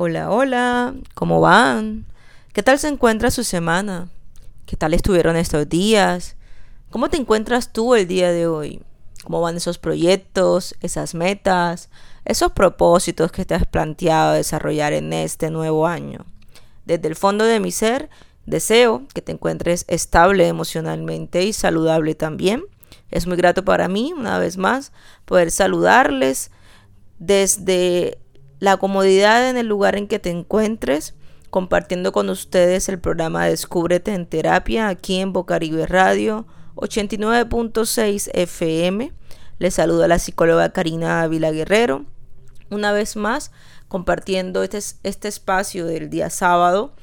Hola, hola, ¿cómo van? ¿Qué tal se encuentra su semana? ¿Qué tal estuvieron estos días? ¿Cómo te encuentras tú el día de hoy? ¿Cómo van esos proyectos, esas metas, esos propósitos que te has planteado desarrollar en este nuevo año? Desde el fondo de mi ser, deseo que te encuentres estable emocionalmente y saludable también. Es muy grato para mí, una vez más, poder saludarles desde la comodidad en el lugar en que te encuentres, compartiendo con ustedes el programa Descúbrete en Terapia aquí en Bocaribe Radio 89.6 FM. Les saluda la psicóloga Karina Ávila Guerrero. Una vez más, compartiendo este, este espacio del día sábado,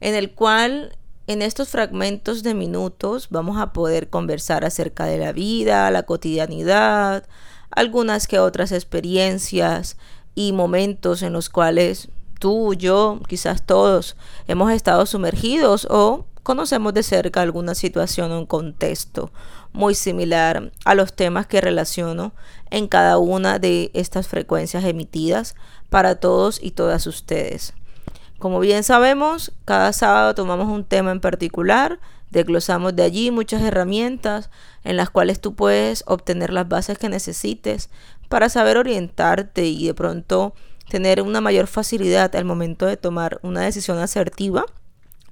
en el cual en estos fragmentos de minutos vamos a poder conversar acerca de la vida, la cotidianidad, algunas que otras experiencias y momentos en los cuales tú, yo, quizás todos hemos estado sumergidos o conocemos de cerca alguna situación o un contexto muy similar a los temas que relaciono en cada una de estas frecuencias emitidas para todos y todas ustedes. Como bien sabemos, cada sábado tomamos un tema en particular, desglosamos de allí muchas herramientas en las cuales tú puedes obtener las bases que necesites para saber orientarte y de pronto tener una mayor facilidad al momento de tomar una decisión asertiva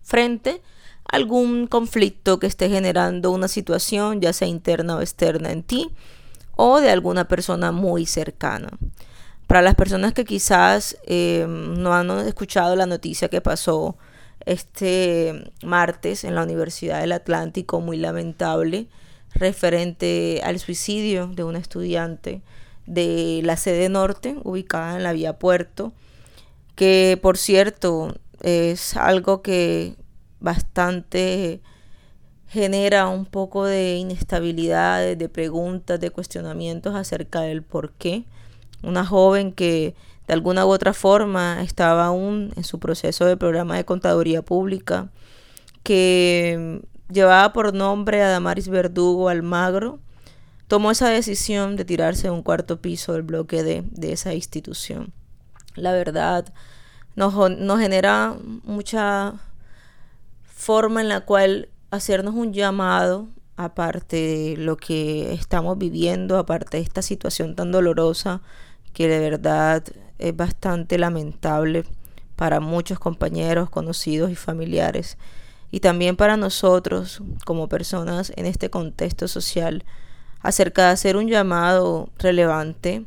frente a algún conflicto que esté generando una situación, ya sea interna o externa en ti, o de alguna persona muy cercana. Para las personas que quizás eh, no han escuchado la noticia que pasó este martes en la Universidad del Atlántico, muy lamentable, referente al suicidio de un estudiante de la sede norte, ubicada en la vía Puerto, que por cierto es algo que bastante genera un poco de inestabilidad, de preguntas, de cuestionamientos acerca del por qué. Una joven que de alguna u otra forma estaba aún en su proceso de programa de contaduría pública, que llevaba por nombre a Damaris Verdugo Almagro, tomó esa decisión de tirarse de un cuarto piso del bloque D de esa institución. La verdad nos, nos genera mucha forma en la cual hacernos un llamado, aparte de lo que estamos viviendo, aparte de esta situación tan dolorosa, que de verdad es bastante lamentable para muchos compañeros, conocidos y familiares, y también para nosotros como personas en este contexto social acerca de hacer un llamado relevante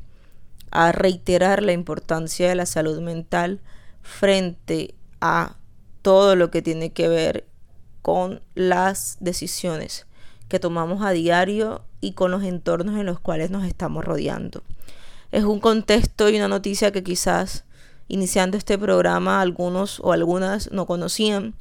a reiterar la importancia de la salud mental frente a todo lo que tiene que ver con las decisiones que tomamos a diario y con los entornos en los cuales nos estamos rodeando. Es un contexto y una noticia que quizás iniciando este programa algunos o algunas no conocían,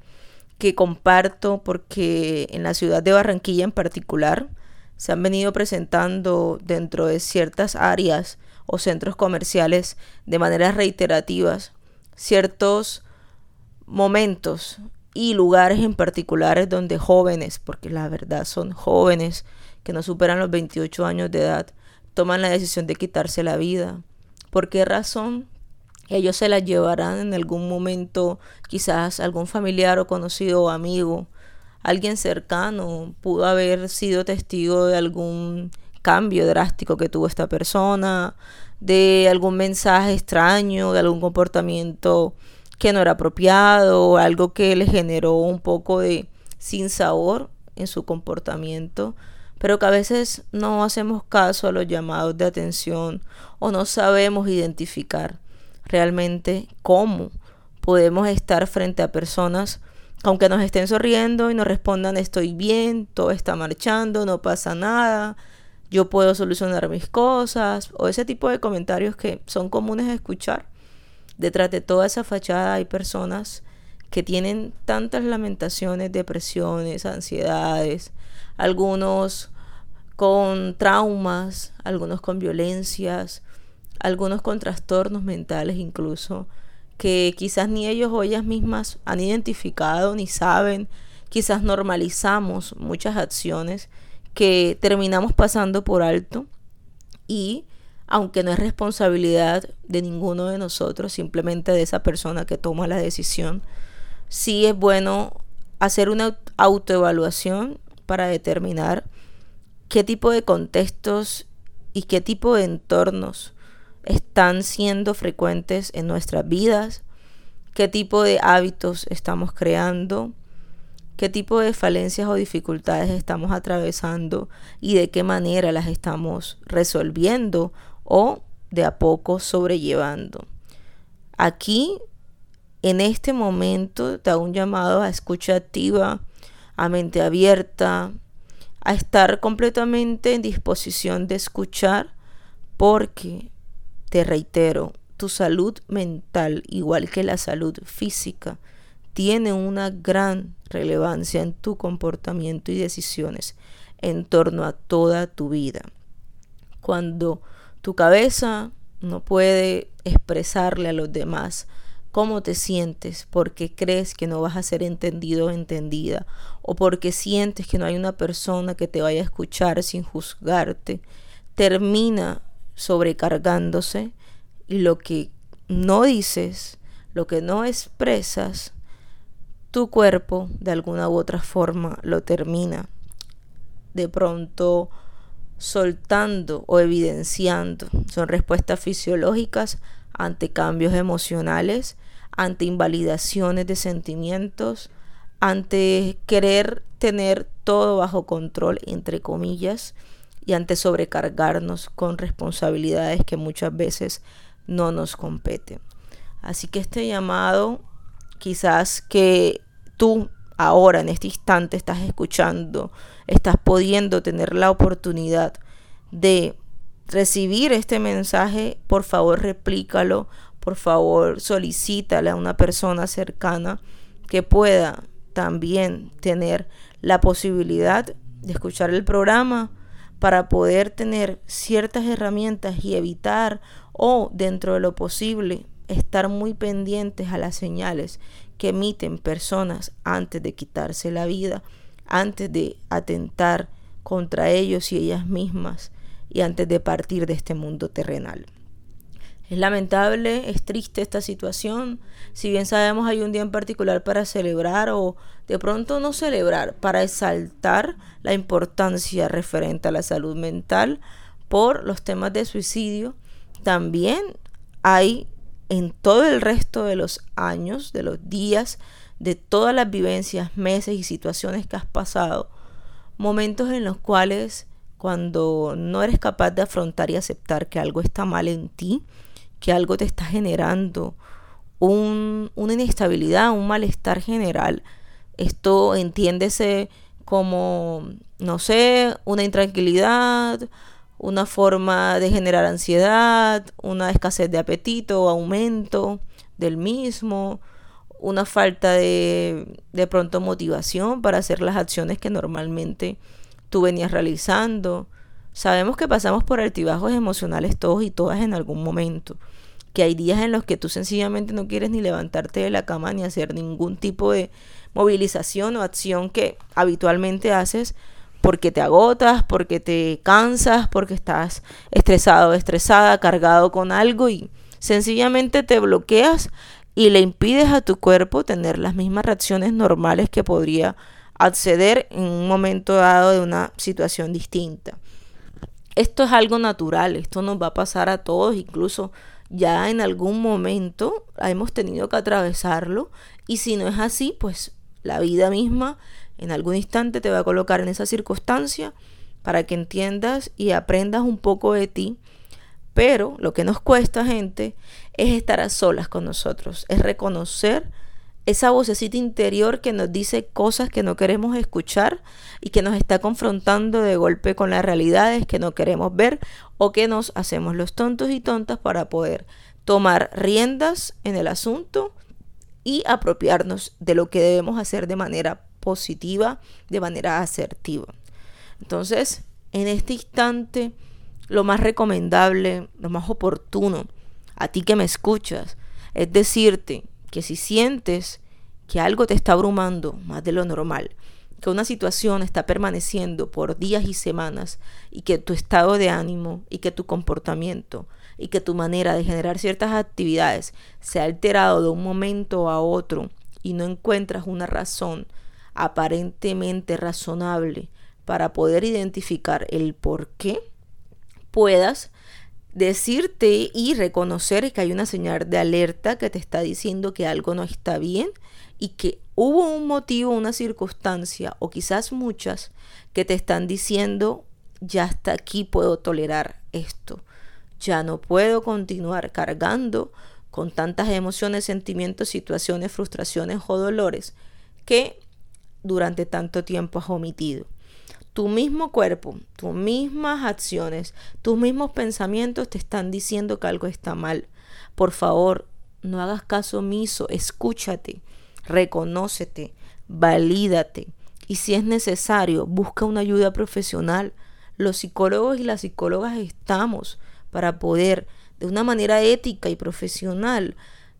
que comparto porque en la ciudad de Barranquilla en particular, se han venido presentando dentro de ciertas áreas o centros comerciales de maneras reiterativas ciertos momentos y lugares en particulares donde jóvenes, porque la verdad son jóvenes que no superan los 28 años de edad, toman la decisión de quitarse la vida. ¿Por qué razón? Ellos se la llevarán en algún momento, quizás algún familiar o conocido o amigo alguien cercano pudo haber sido testigo de algún cambio drástico que tuvo esta persona, de algún mensaje extraño, de algún comportamiento que no era apropiado, algo que le generó un poco de sinsabor en su comportamiento, pero que a veces no hacemos caso a los llamados de atención o no sabemos identificar realmente cómo podemos estar frente a personas aunque nos estén sonriendo y nos respondan estoy bien, todo está marchando, no pasa nada, yo puedo solucionar mis cosas, o ese tipo de comentarios que son comunes de escuchar. Detrás de toda esa fachada hay personas que tienen tantas lamentaciones, depresiones, ansiedades, algunos con traumas, algunos con violencias, algunos con trastornos mentales incluso, que quizás ni ellos o ellas mismas han identificado ni saben. Quizás normalizamos muchas acciones que terminamos pasando por alto y aunque no es responsabilidad de ninguno de nosotros, simplemente de esa persona que toma la decisión, sí es bueno hacer una autoevaluación para determinar qué tipo de contextos y qué tipo de entornos están siendo frecuentes en nuestras vidas, qué tipo de hábitos estamos creando, qué tipo de falencias o dificultades estamos atravesando y de qué manera las estamos resolviendo o de a poco sobrellevando. Aquí, en este momento, te hago un llamado a escucha activa, a mente abierta, a estar completamente en disposición de escuchar, porque, te reitero, tu salud mental, igual que la salud física, tiene una gran relevancia en tu comportamiento y decisiones en torno a toda tu vida. Cuando tu cabeza no puede expresarle a los demás cómo te sientes porque crees que no vas a ser entendido o entendida o porque sientes que no hay una persona que te vaya a escuchar sin juzgarte, termina sobrecargándose y lo que no dices, lo que no expresas, tu cuerpo de alguna u otra forma lo termina de pronto soltando o evidenciando. Son respuestas fisiológicas ante cambios emocionales, ante invalidaciones de sentimientos, ante querer tener todo bajo control, entre comillas, y ante sobrecargarnos con responsabilidades que muchas veces no nos competen. Así que este llamado quizás que tú ahora en este instante estás escuchando, estás pudiendo tener la oportunidad de recibir este mensaje, por favor replícalo, por favor solicítale a una persona cercana que pueda también tener la posibilidad de escuchar el programa para poder tener ciertas herramientas y evitar o dentro de lo posible estar muy pendientes a las señales que emiten personas antes de quitarse la vida, antes de atentar contra ellos y ellas mismas y antes de partir de este mundo terrenal. Es lamentable, es triste esta situación. Si bien sabemos hay un día en particular para celebrar o de pronto no celebrar, para exaltar la importancia referente a la salud mental por los temas de suicidio, también hay en todo el resto de los años, de los días, de todas las vivencias, meses y situaciones que has pasado, momentos en los cuales cuando no eres capaz de afrontar y aceptar que algo está mal en ti, que algo te está generando un, una inestabilidad, un malestar general, esto entiéndese como, no sé, una intranquilidad, una forma de generar ansiedad, una escasez de apetito o aumento del mismo, una falta de, de pronto motivación para hacer las acciones que normalmente tú venías realizando. Sabemos que pasamos por altibajos emocionales todos y todas en algún momento, que hay días en los que tú sencillamente no quieres ni levantarte de la cama ni hacer ningún tipo de movilización o acción que habitualmente haces porque te agotas, porque te cansas, porque estás estresado estresada, cargado con algo y sencillamente te bloqueas y le impides a tu cuerpo tener las mismas reacciones normales que podría acceder en un momento dado de una situación distinta. Esto es algo natural, esto nos va a pasar a todos, incluso ya en algún momento hemos tenido que atravesarlo y si no es así, pues la vida misma en algún instante te va a colocar en esa circunstancia para que entiendas y aprendas un poco de ti. Pero lo que nos cuesta, gente, es estar a solas con nosotros, es reconocer esa vocecita interior que nos dice cosas que no queremos escuchar y que nos está confrontando de golpe con las realidades que no queremos ver o que nos hacemos los tontos y tontas para poder tomar riendas en el asunto y apropiarnos de lo que debemos hacer de manera positiva, de manera asertiva. Entonces, en este instante, lo más recomendable, lo más oportuno, a ti que me escuchas, es decirte que si sientes que algo te está abrumando más de lo normal, que una situación está permaneciendo por días y semanas y que tu estado de ánimo y que tu comportamiento y que tu manera de generar ciertas actividades se ha alterado de un momento a otro y no encuentras una razón aparentemente razonable para poder identificar el por qué, puedas decirte y reconocer que hay una señal de alerta que te está diciendo que algo no está bien y que hubo un motivo, una circunstancia o quizás muchas que te están diciendo ya hasta aquí puedo tolerar esto. Ya no puedo continuar cargando con tantas emociones, sentimientos, situaciones, frustraciones o dolores que durante tanto tiempo has omitido. Tu mismo cuerpo, tus mismas acciones, tus mismos pensamientos te están diciendo que algo está mal. Por favor, no hagas caso omiso, escúchate, reconócete, valídate y si es necesario, busca una ayuda profesional. Los psicólogos y las psicólogas estamos para poder, de una manera ética y profesional,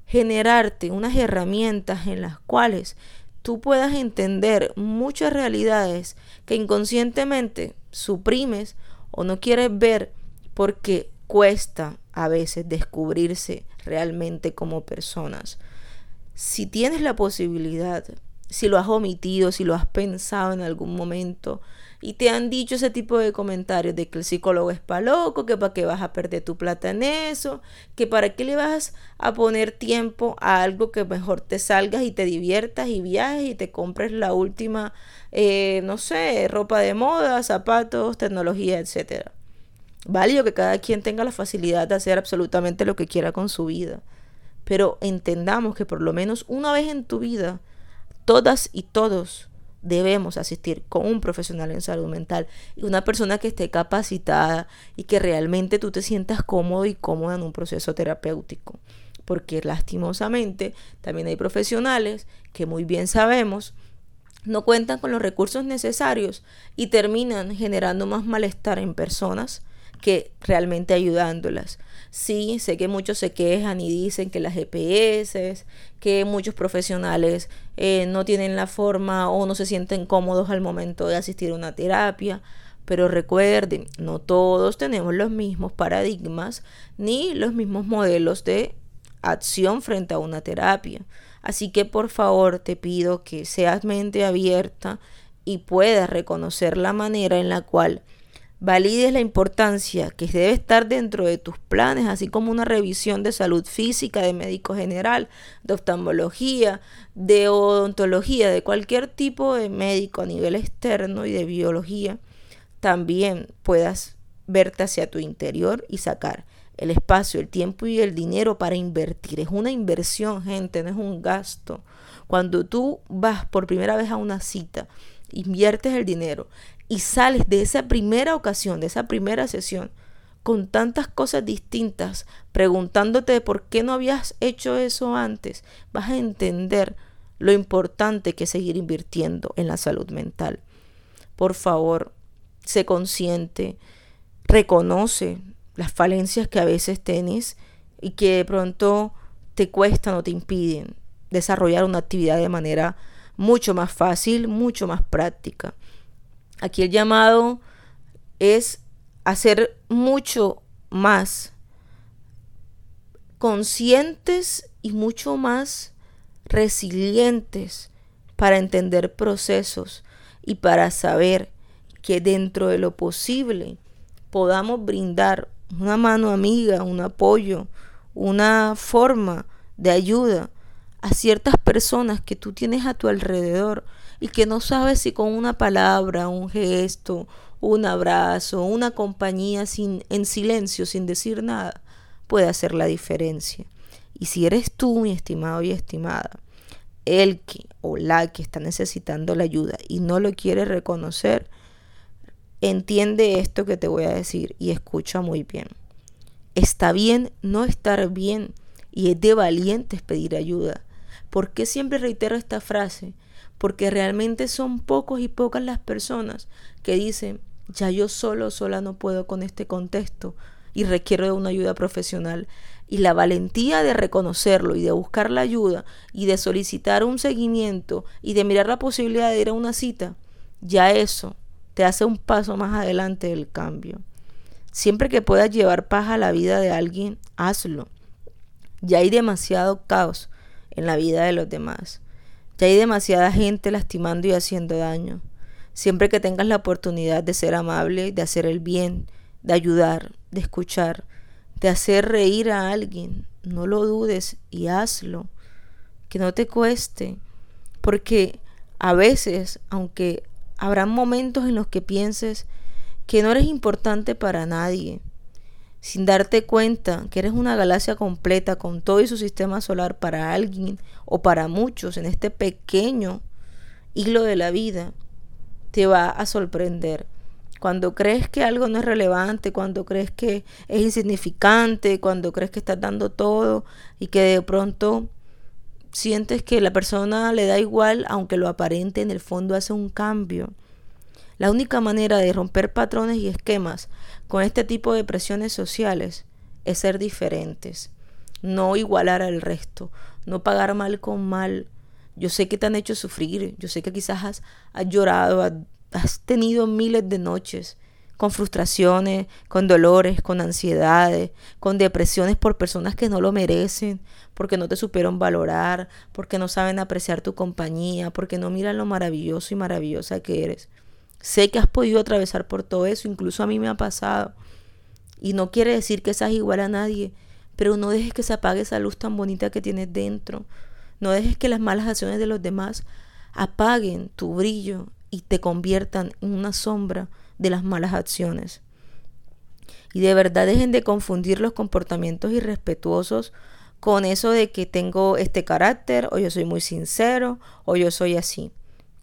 generarte unas herramientas en las cuales tú puedas entender muchas realidades que inconscientemente suprimes o no quieres ver porque cuesta a veces descubrirse realmente como personas. Si tienes la posibilidad, si lo has omitido, si lo has pensado en algún momento, y te han dicho ese tipo de comentarios de que el psicólogo es pa' loco, que para qué vas a perder tu plata en eso, que para qué le vas a poner tiempo a algo que mejor te salgas y te diviertas y viajes y te compres la última, eh, no sé, ropa de moda, zapatos, tecnología, etcétera. Válido que cada quien tenga la facilidad de hacer absolutamente lo que quiera con su vida. Pero entendamos que por lo menos una vez en tu vida, todas y todos debemos asistir con un profesional en salud mental y una persona que esté capacitada y que realmente tú te sientas cómodo y cómoda en un proceso terapéutico. Porque lastimosamente también hay profesionales que muy bien sabemos no cuentan con los recursos necesarios y terminan generando más malestar en personas que realmente ayudándolas. Sí, sé que muchos se quejan y dicen que las GPS, que muchos profesionales eh, no tienen la forma o no se sienten cómodos al momento de asistir a una terapia. Pero recuerden, no todos tenemos los mismos paradigmas ni los mismos modelos de acción frente a una terapia. Así que por favor te pido que seas mente abierta y puedas reconocer la manera en la cual valides la importancia que debe estar dentro de tus planes, así como una revisión de salud física, de médico general, de oftalmología, de odontología, de cualquier tipo de médico a nivel externo y de biología, también puedas verte hacia tu interior y sacar el espacio, el tiempo y el dinero para invertir. Es una inversión, gente, no es un gasto. Cuando tú vas por primera vez a una cita, inviertes el dinero y sales de esa primera ocasión, de esa primera sesión, con tantas cosas distintas, preguntándote por qué no habías hecho eso antes, vas a entender lo importante que es seguir invirtiendo en la salud mental. Por favor, sé consciente, reconoce las falencias que a veces tienes y que de pronto te cuestan o te impiden desarrollar una actividad de manera mucho más fácil, mucho más práctica. Aquí el llamado es hacer mucho más conscientes y mucho más resilientes para entender procesos y para saber que dentro de lo posible podamos brindar una mano amiga, un apoyo, una forma de ayuda a ciertas personas que tú tienes a tu alrededor y que no sabes si con una palabra, un gesto, un abrazo, una compañía sin, en silencio, sin decir nada, puede hacer la diferencia. Y si eres tú, mi estimado y estimada, el que o la que está necesitando la ayuda y no lo quiere reconocer, entiende esto que te voy a decir y escucha muy bien. Está bien no estar bien y es de valientes pedir ayuda. ¿Por qué siempre reitero esta frase? Porque realmente son pocos y pocas las personas que dicen, ya yo solo, sola no puedo con este contexto y requiero de una ayuda profesional. Y la valentía de reconocerlo y de buscar la ayuda y de solicitar un seguimiento y de mirar la posibilidad de ir a una cita ya eso te hace un paso más adelante del cambio. Siempre que puedas llevar paz a la vida de alguien, hazlo. Ya hay demasiado caos en la vida de los demás. Ya hay demasiada gente lastimando y haciendo daño. Siempre que tengas la oportunidad de ser amable, de hacer el bien, de ayudar, de escuchar, de hacer reír a alguien, no lo dudes y hazlo. Que no te cueste. Porque a veces, aunque habrán momentos en los que pienses que no eres importante para nadie, sin darte cuenta que eres una galaxia completa con todo y su sistema solar para alguien o para muchos en este pequeño hilo de la vida, te va a sorprender. Cuando crees que algo no es relevante, cuando crees que es insignificante, cuando crees que estás dando todo y que de pronto sientes que la persona le da igual, aunque lo aparente en el fondo hace un cambio. La única manera de romper patrones y esquemas con este tipo de presiones sociales es ser diferentes, no igualar al resto, no pagar mal con mal. Yo sé que te han hecho sufrir, yo sé que quizás has, llorado, has tenido miles de noches con frustraciones, con dolores, con ansiedades, con depresiones por personas que no lo merecen, porque no te supieron valorar, porque no saben apreciar tu compañía, porque no miran lo maravilloso y maravillosa que eres. Sé que has podido atravesar por todo eso, incluso a mí me ha pasado. Y no quiere decir que seas igual a nadie, pero no dejes que se apague esa luz tan bonita que tienes dentro. No dejes que las malas acciones de los demás apaguen tu brillo y te conviertan en una sombra de las malas acciones. Y de verdad dejen de confundir los comportamientos irrespetuosos con eso de que tengo este carácter, o yo soy muy sincero, o yo soy así.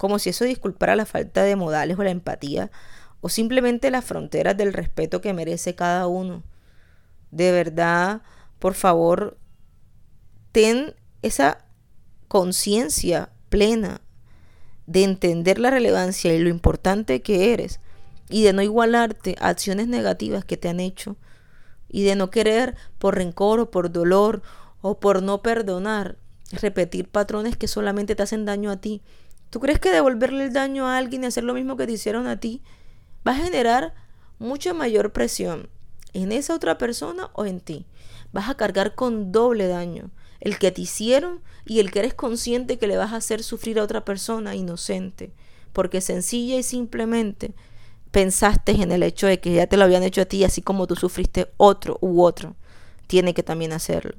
Como si eso disculpara la falta de modales o la empatía, o simplemente las fronteras del respeto que merece cada uno. De verdad, por favor, ten esa conciencia plena de entender la relevancia y lo importante que eres y de no igualarte a acciones negativas que te han hecho y de no querer por rencor o por dolor o por no perdonar repetir patrones que solamente te hacen daño a ti. ¿Tú crees que devolverle el daño a alguien y hacer lo mismo que te hicieron a ti va a generar mucha mayor presión en esa otra persona o en ti? Vas a cargar con doble daño, el que te hicieron y el que eres consciente que le vas a hacer sufrir a otra persona inocente, porque sencilla y simplemente pensaste en el hecho de que ya te lo habían hecho a ti, así como tú sufriste otro u otro, tiene que también hacerlo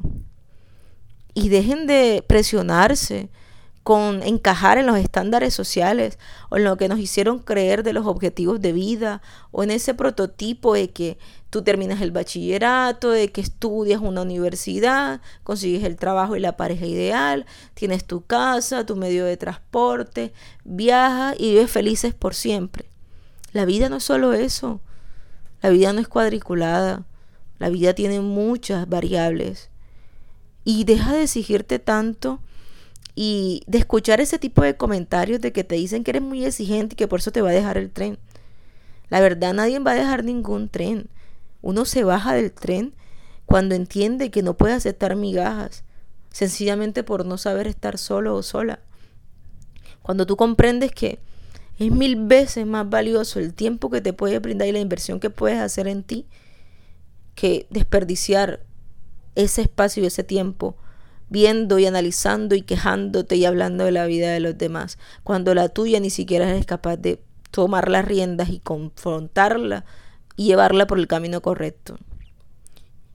y dejen de presionarse con encajar en los estándares sociales o en lo que nos hicieron creer de los objetivos de vida o en ese prototipo de que tú terminas el bachillerato, de que estudias una universidad, consigues el trabajo y la pareja ideal, tienes tu casa, tu medio de transporte, viajas y vives felices por siempre. La vida no es solo eso, la vida no es cuadriculada, la vida tiene muchas variables. Y deja de exigirte tanto y de escuchar ese tipo de comentarios de que te dicen que eres muy exigente y que por eso te va a dejar el tren. La verdad, nadie va a dejar ningún tren. Uno se baja del tren cuando entiende que no puede aceptar migajas, sencillamente por no saber estar solo o sola. Cuando tú comprendes que es mil veces más valioso el tiempo que te puede brindar y la inversión que puedes hacer en ti que desperdiciar ese espacio y ese tiempo viendo y analizando y quejándote y hablando de la vida de los demás, cuando la tuya ni siquiera eres capaz de tomar las riendas y confrontarla y llevarla por el camino correcto.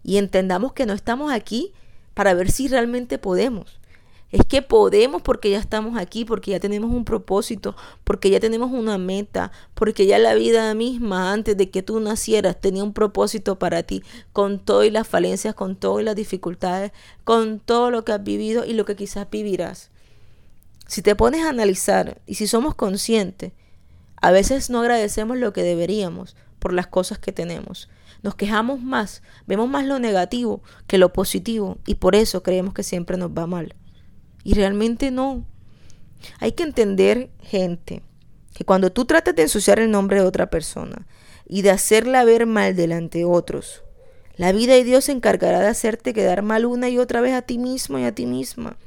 Y entendamos que no estamos aquí para ver si realmente podemos. Es que podemos porque ya estamos aquí, porque ya tenemos un propósito, porque ya tenemos una meta, porque ya la vida misma antes de que tú nacieras tenía un propósito para ti, con todo y las falencias, con todo y las dificultades, con todo lo que has vivido y lo que quizás vivirás. Si te pones a analizar y si somos conscientes, a veces no agradecemos lo que deberíamos por las cosas que tenemos. Nos quejamos más, vemos más lo negativo que lo positivo y por eso creemos que siempre nos va mal. Y realmente no. Hay que entender, gente, que cuando tú tratas de ensuciar el nombre de otra persona y de hacerla ver mal delante de otros, la vida y Dios se encargará de hacerte quedar mal una y otra vez a ti mismo y a ti misma.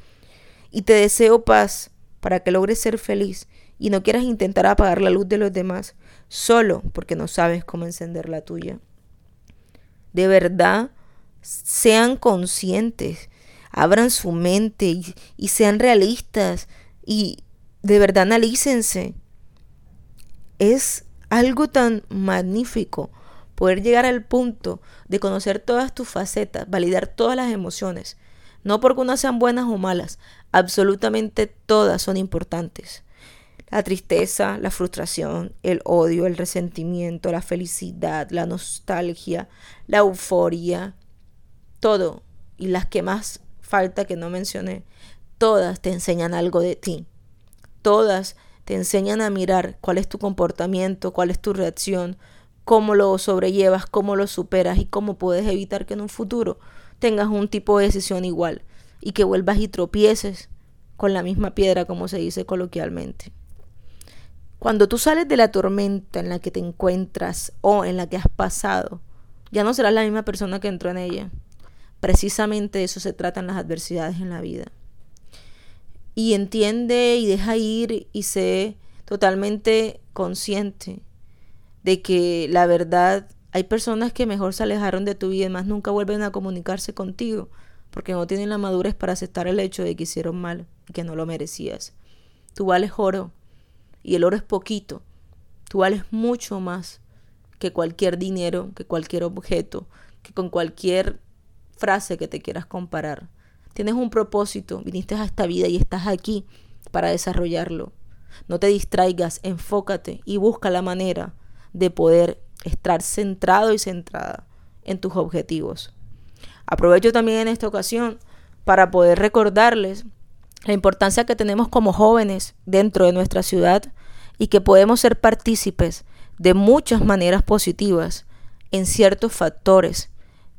Y te deseo paz para que logres ser feliz y no quieras intentar apagar la luz de los demás solo porque no sabes cómo encender la tuya. De verdad, sean conscientes, abran su mente y, sean realistas y de verdad analícense. Es algo tan magnífico poder llegar al punto de conocer todas tus facetas, validar todas las emociones, no porque unas sean buenas o malas, absolutamente todas son importantes. La tristeza, la frustración, el odio, el resentimiento, la felicidad, la nostalgia, la euforia, todo, y las que más falta que no mencioné, todas te enseñan algo de ti. Todas te enseñan a mirar cuál es tu comportamiento, cuál es tu reacción, cómo lo sobrellevas, cómo lo superas y cómo puedes evitar que en un futuro tengas un tipo de decisión igual y que vuelvas y tropieces con la misma piedra, como se dice coloquialmente. Cuando tú sales de la tormenta en la que te encuentras o en la que has pasado, ya no serás la misma persona que entró en ella. Precisamente de eso se tratan las adversidades en la vida. Y entiende y deja ir y sé totalmente consciente de que la verdad hay personas que mejor se alejaron de tu vida y más nunca vuelven a comunicarse contigo porque no tienen la madurez para aceptar el hecho de que hicieron mal y que no lo merecías. Tú vales oro y el oro es poquito. Tú vales mucho más que cualquier dinero, que cualquier objeto, que con cualquier frase que te quieras comparar. Tienes un propósito, viniste a esta vida y estás aquí para desarrollarlo. No te distraigas, enfócate y busca la manera de poder estar centrado y centrada en tus objetivos. Aprovecho también en esta ocasión para poder recordarles la importancia que tenemos como jóvenes dentro de nuestra ciudad y que podemos ser partícipes de muchas maneras positivas en ciertos factores.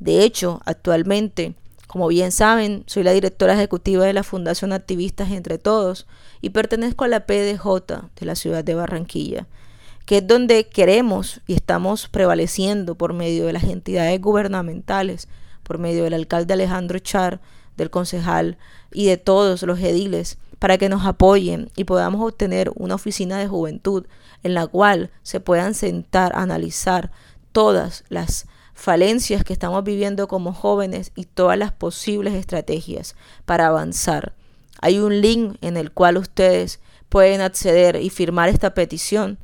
De hecho, actualmente, como bien saben, soy la directora ejecutiva de la Fundación Activistas Entre Todos y pertenezco a la PDJ de la ciudad de Barranquilla que es donde queremos y estamos prevaleciendo por medio de las entidades gubernamentales, por medio del alcalde Alejandro Char, del concejal y de todos los ediles, para que nos apoyen y podamos obtener una oficina de juventud en la cual se puedan sentar analizar todas las falencias que estamos viviendo como jóvenes y todas las posibles estrategias para avanzar. Hay un link en el cual ustedes pueden acceder y firmar esta petición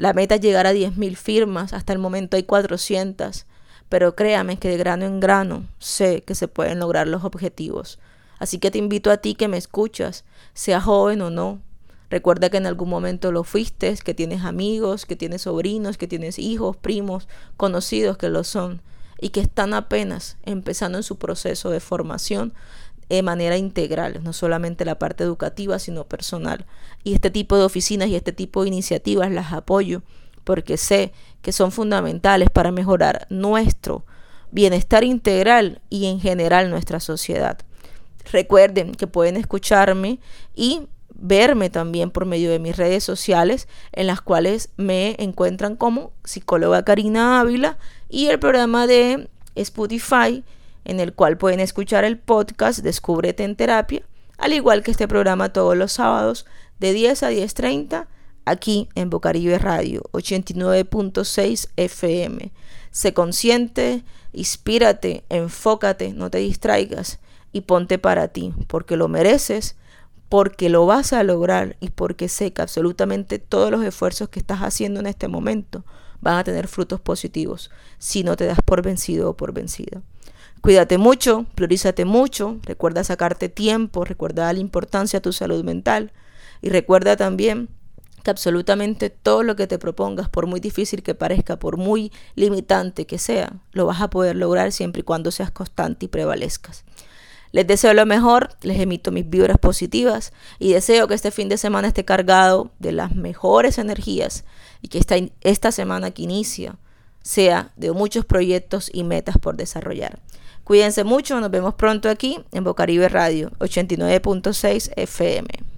la meta es llegar a 10.000 firmas, hasta el momento hay 400, pero créame que de grano en grano sé que se pueden lograr los objetivos. Así que te invito a ti que me escuchas, sea joven o no. Recuerda que en algún momento lo fuiste, que tienes amigos, que tienes sobrinos, que tienes hijos, primos, conocidos que lo son y que están apenas empezando en su proceso de formación de manera integral, no solamente la parte educativa, sino personal. Y este tipo de oficinas y este tipo de iniciativas las apoyo porque sé que son fundamentales para mejorar nuestro bienestar integral y en general nuestra sociedad. Recuerden que pueden escucharme y verme también por medio de mis redes sociales en las cuales me encuentran como psicóloga Karina Ávila y el programa de Spotify en el cual pueden escuchar el podcast Descúbrete en Terapia, al igual que este programa todos los sábados de 10 a 10.30 aquí en Bocaribe Radio 89.6 FM. Sé consciente, inspírate, enfócate, no te distraigas y ponte para ti, porque lo mereces, porque lo vas a lograr y porque sé que absolutamente todos los esfuerzos que estás haciendo en este momento van a tener frutos positivos si no te das por vencido o por vencida. Cuídate mucho, priorízate mucho, recuerda sacarte tiempo, recuerda la importancia a tu salud mental y recuerda también que absolutamente todo lo que te propongas, por muy difícil que parezca, por muy limitante que sea, lo vas a poder lograr siempre y cuando seas constante y prevalezcas. Les deseo lo mejor, les emito mis vibras positivas y deseo que este fin de semana esté cargado de las mejores energías y que esta, esta semana que inicia sea de muchos proyectos y metas por desarrollar. Cuídense mucho, nos vemos pronto aquí en Bocaribe Radio 89.6 FM.